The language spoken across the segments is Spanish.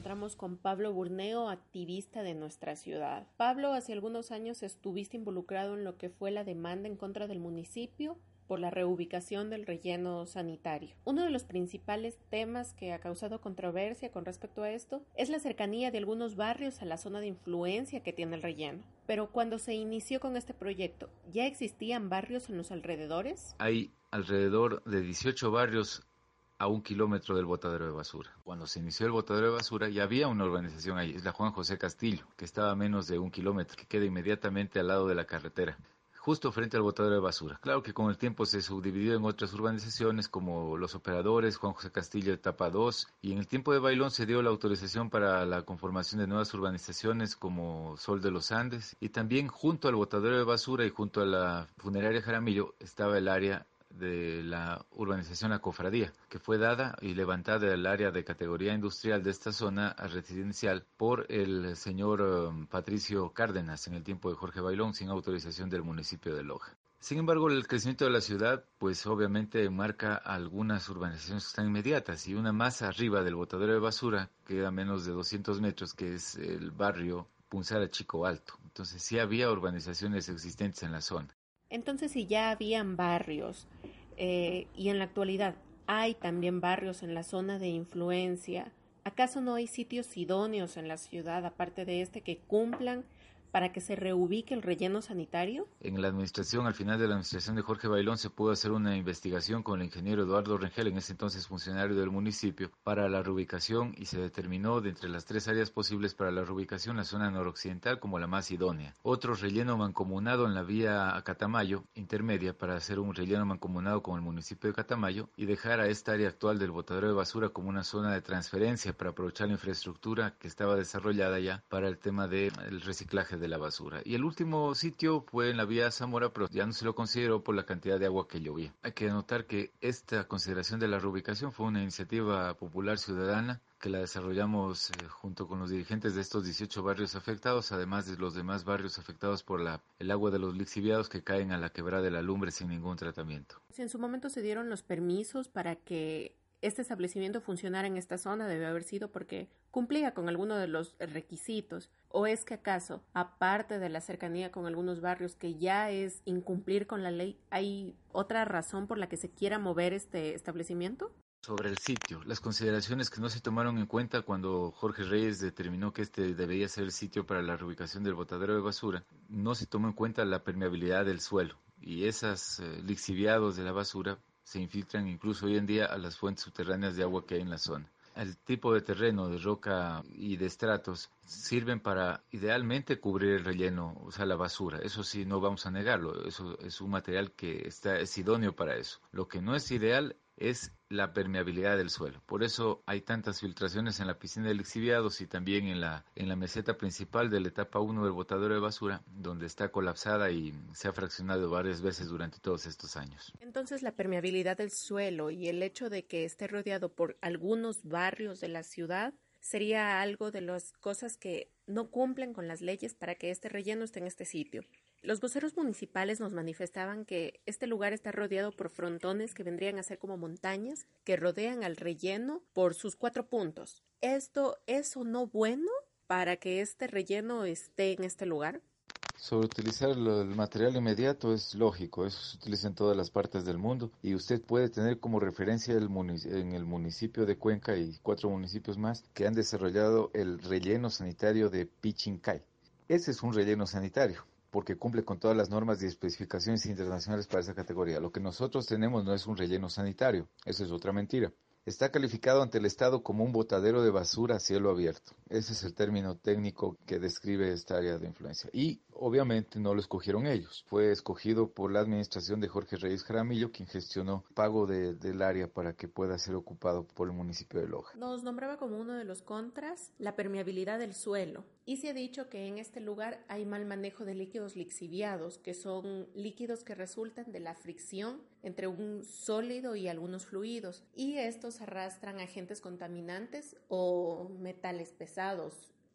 Encontramos con Pablo Burneo, activista de nuestra ciudad. Pablo, hace algunos años estuviste involucrado en lo que fue la demanda en contra del municipio por la reubicación del relleno sanitario. Uno de los principales temas que ha causado controversia con respecto a esto es la cercanía de algunos barrios a la zona de influencia que tiene el relleno. Pero cuando se inició con este proyecto, ¿ya existían barrios en los alrededores? Hay alrededor de 18 barrios a un kilómetro del botadero de basura. Cuando se inició el botadero de basura ya había una urbanización ahí, es la Juan José Castillo, que estaba a menos de un kilómetro, que queda inmediatamente al lado de la carretera, justo frente al botadero de basura. Claro que con el tiempo se subdividió en otras urbanizaciones como Los Operadores, Juan José Castillo, etapa 2, y en el tiempo de Bailón se dio la autorización para la conformación de nuevas urbanizaciones como Sol de los Andes, y también junto al botadero de basura y junto a la funeraria Jaramillo estaba el área de la urbanización La Cofradía, que fue dada y levantada del área de categoría industrial de esta zona residencial por el señor um, Patricio Cárdenas en el tiempo de Jorge Bailón sin autorización del municipio de Loja. Sin embargo, el crecimiento de la ciudad, pues obviamente marca algunas urbanizaciones que están inmediatas y una más arriba del botadero de basura, queda menos de 200 metros, que es el barrio Punzara Chico Alto. Entonces sí había urbanizaciones existentes en la zona. Entonces, si ya habían barrios eh, y en la actualidad hay también barrios en la zona de influencia, ¿acaso no hay sitios idóneos en la ciudad, aparte de este, que cumplan para que se reubique el relleno sanitario? En la administración, al final de la administración de Jorge Bailón, se pudo hacer una investigación con el ingeniero Eduardo Rengel, en ese entonces funcionario del municipio, para la reubicación y se determinó de entre las tres áreas posibles para la reubicación la zona noroccidental como la más idónea. Otro relleno mancomunado en la vía a Catamayo, intermedia, para hacer un relleno mancomunado con el municipio de Catamayo y dejar a esta área actual del botadero de basura como una zona de transferencia para aprovechar la infraestructura que estaba desarrollada ya para el tema del reciclaje de la basura. Y el último sitio fue en la vía Zamora, pero ya no se lo consideró por la cantidad de agua que llovía. Hay que notar que esta consideración de la reubicación fue una iniciativa popular ciudadana que la desarrollamos eh, junto con los dirigentes de estos 18 barrios afectados, además de los demás barrios afectados por la, el agua de los lixiviados que caen a la quebrada de la lumbre sin ningún tratamiento. En su momento se dieron los permisos para que este establecimiento funcionara en esta zona debe haber sido porque cumplía con alguno de los requisitos o es que acaso, aparte de la cercanía con algunos barrios que ya es incumplir con la ley, hay otra razón por la que se quiera mover este establecimiento? Sobre el sitio, las consideraciones que no se tomaron en cuenta cuando Jorge Reyes determinó que este debería ser el sitio para la reubicación del botadero de basura, no se tomó en cuenta la permeabilidad del suelo y esos eh, lixiviados de la basura se infiltran incluso hoy en día a las fuentes subterráneas de agua que hay en la zona. El tipo de terreno, de roca y de estratos sirven para idealmente cubrir el relleno, o sea, la basura. Eso sí, no vamos a negarlo. Eso es un material que está, es idóneo para eso. Lo que no es ideal es la permeabilidad del suelo. Por eso hay tantas filtraciones en la piscina de lixiviados y también en la, en la meseta principal de la etapa 1 del botadero de basura, donde está colapsada y se ha fraccionado varias veces durante todos estos años. Entonces la permeabilidad del suelo y el hecho de que esté rodeado por algunos barrios de la ciudad sería algo de las cosas que no cumplen con las leyes para que este relleno esté en este sitio. Los voceros municipales nos manifestaban que este lugar está rodeado por frontones que vendrían a ser como montañas que rodean al relleno por sus cuatro puntos. ¿Esto es o no bueno para que este relleno esté en este lugar? Sobre utilizar el material inmediato es lógico, eso se utiliza en todas las partes del mundo y usted puede tener como referencia el en el municipio de Cuenca y cuatro municipios más que han desarrollado el relleno sanitario de Pichincay. Ese es un relleno sanitario porque cumple con todas las normas y especificaciones internacionales para esa categoría. Lo que nosotros tenemos no es un relleno sanitario, eso es otra mentira. Está calificado ante el Estado como un botadero de basura a cielo abierto. Ese es el término técnico que describe esta área de influencia. Y obviamente no lo escogieron ellos, fue escogido por la administración de Jorge Reyes Jaramillo, quien gestionó pago del área para que pueda ser ocupado por el municipio de Loja. Nos nombraba como uno de los contras la permeabilidad del suelo y se ha dicho que en este lugar hay mal manejo de líquidos lixiviados, que son líquidos que resultan de la fricción entre un sólido y algunos fluidos y estos arrastran agentes contaminantes o metales pesados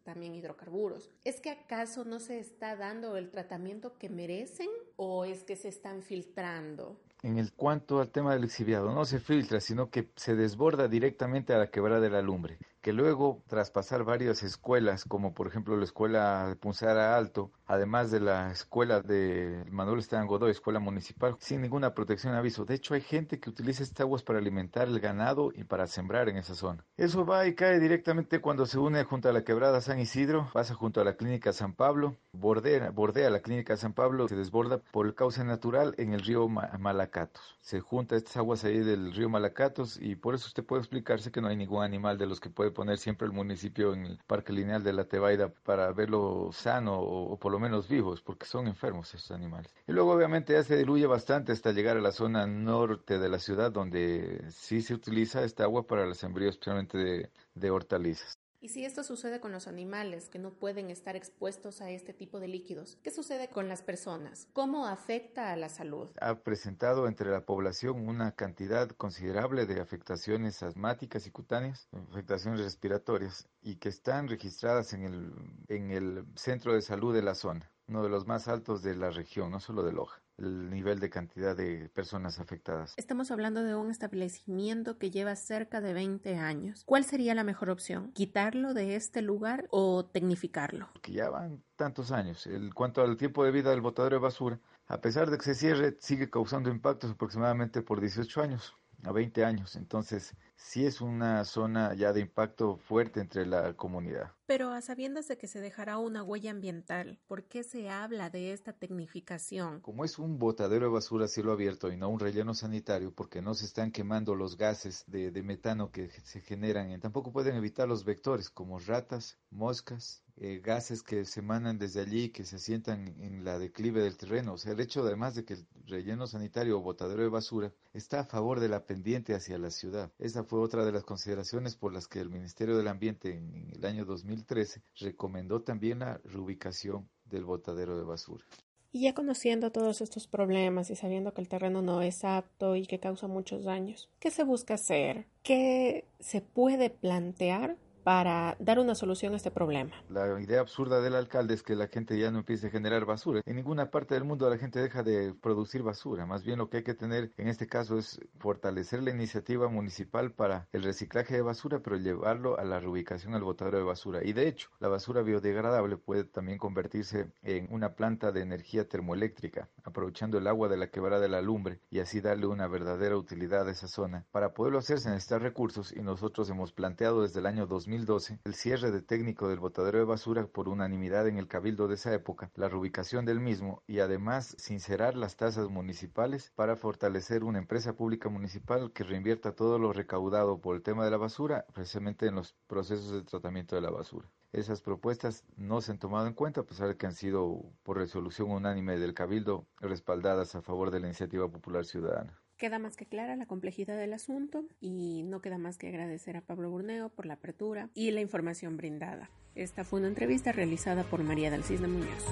también hidrocarburos. ¿Es que acaso no se está dando el tratamiento que merecen o es que se están filtrando? En el cuanto al tema del exhibiado, no se filtra, sino que se desborda directamente a la quebrada de la lumbre que luego, tras pasar varias escuelas, como por ejemplo la escuela de Punzara Alto, además de la escuela de Manuel Esteban Godoy, escuela municipal, sin ninguna protección aviso. De hecho, hay gente que utiliza estas aguas para alimentar el ganado y para sembrar en esa zona. Eso va y cae directamente cuando se une junto a la quebrada San Isidro, pasa junto a la clínica San Pablo, bordea, bordea la clínica San Pablo, se desborda por el cauce natural en el río Malacatos. Se junta estas aguas ahí del río Malacatos y por eso usted puede explicarse que no hay ningún animal de los que puede poner siempre el municipio en el Parque Lineal de la Tebaida para verlo sano o, por lo menos vivos, porque son enfermos estos animales. Y luego obviamente ya se diluye bastante hasta llegar a la zona norte de la ciudad, donde sí se utiliza esta agua para el sembrío, especialmente de hortalizas. Y si esto sucede con los animales que no pueden estar expuestos a este tipo de líquidos, ¿qué sucede con las personas? ¿Cómo afecta a la salud? Ha presentado entre la población una cantidad considerable de afectaciones asmáticas y cutáneas, afectaciones respiratorias, y que están registradas en el, en el centro de salud de la zona, uno de los más altos de la región, no solo de Loja el nivel de cantidad de personas afectadas. Estamos hablando de un establecimiento que lleva cerca de 20 años. ¿Cuál sería la mejor opción? ¿Quitarlo de este lugar o tecnificarlo? Que ya van tantos años. En cuanto al tiempo de vida del botadero de basura, a pesar de que se cierre, sigue causando impactos aproximadamente por 18 años a 20 años. Entonces, sí es una zona ya de impacto fuerte entre la comunidad. Pero a sabiendas de que se dejará una huella ambiental, ¿por qué se habla de esta tecnificación? Como es un botadero de basura a cielo abierto y no un relleno sanitario, porque no se están quemando los gases de, de metano que se generan, tampoco pueden evitar los vectores como ratas, moscas, eh, gases que se emanan desde allí, que se asientan en la declive del terreno. O sea, el hecho además de que el relleno sanitario o botadero de basura está a favor de la pendiente hacia la ciudad. Esa fue otra de las consideraciones por las que el Ministerio del Ambiente en el año 2013 recomendó también la reubicación del botadero de basura. Y ya conociendo todos estos problemas y sabiendo que el terreno no es apto y que causa muchos daños, ¿qué se busca hacer? ¿Qué se puede plantear para dar una solución a este problema. La idea absurda del alcalde es que la gente ya no empiece a generar basura. En ninguna parte del mundo la gente deja de producir basura. Más bien lo que hay que tener en este caso es fortalecer la iniciativa municipal para el reciclaje de basura, pero llevarlo a la reubicación al botadero de basura. Y de hecho, la basura biodegradable puede también convertirse en una planta de energía termoeléctrica, aprovechando el agua de la quebrada de la lumbre y así darle una verdadera utilidad a esa zona. Para poderlo hacer se necesitan recursos y nosotros hemos planteado desde el año 2000 el cierre de técnico del botadero de basura por unanimidad en el cabildo de esa época, la reubicación del mismo y además sincerar las tasas municipales para fortalecer una empresa pública municipal que reinvierta todo lo recaudado por el tema de la basura precisamente en los procesos de tratamiento de la basura. Esas propuestas no se han tomado en cuenta a pesar de que han sido por resolución unánime del cabildo respaldadas a favor de la iniciativa popular ciudadana. Queda más que clara la complejidad del asunto y no queda más que agradecer a Pablo Burneo por la apertura y la información brindada. Esta fue una entrevista realizada por María del Cisne Muñoz.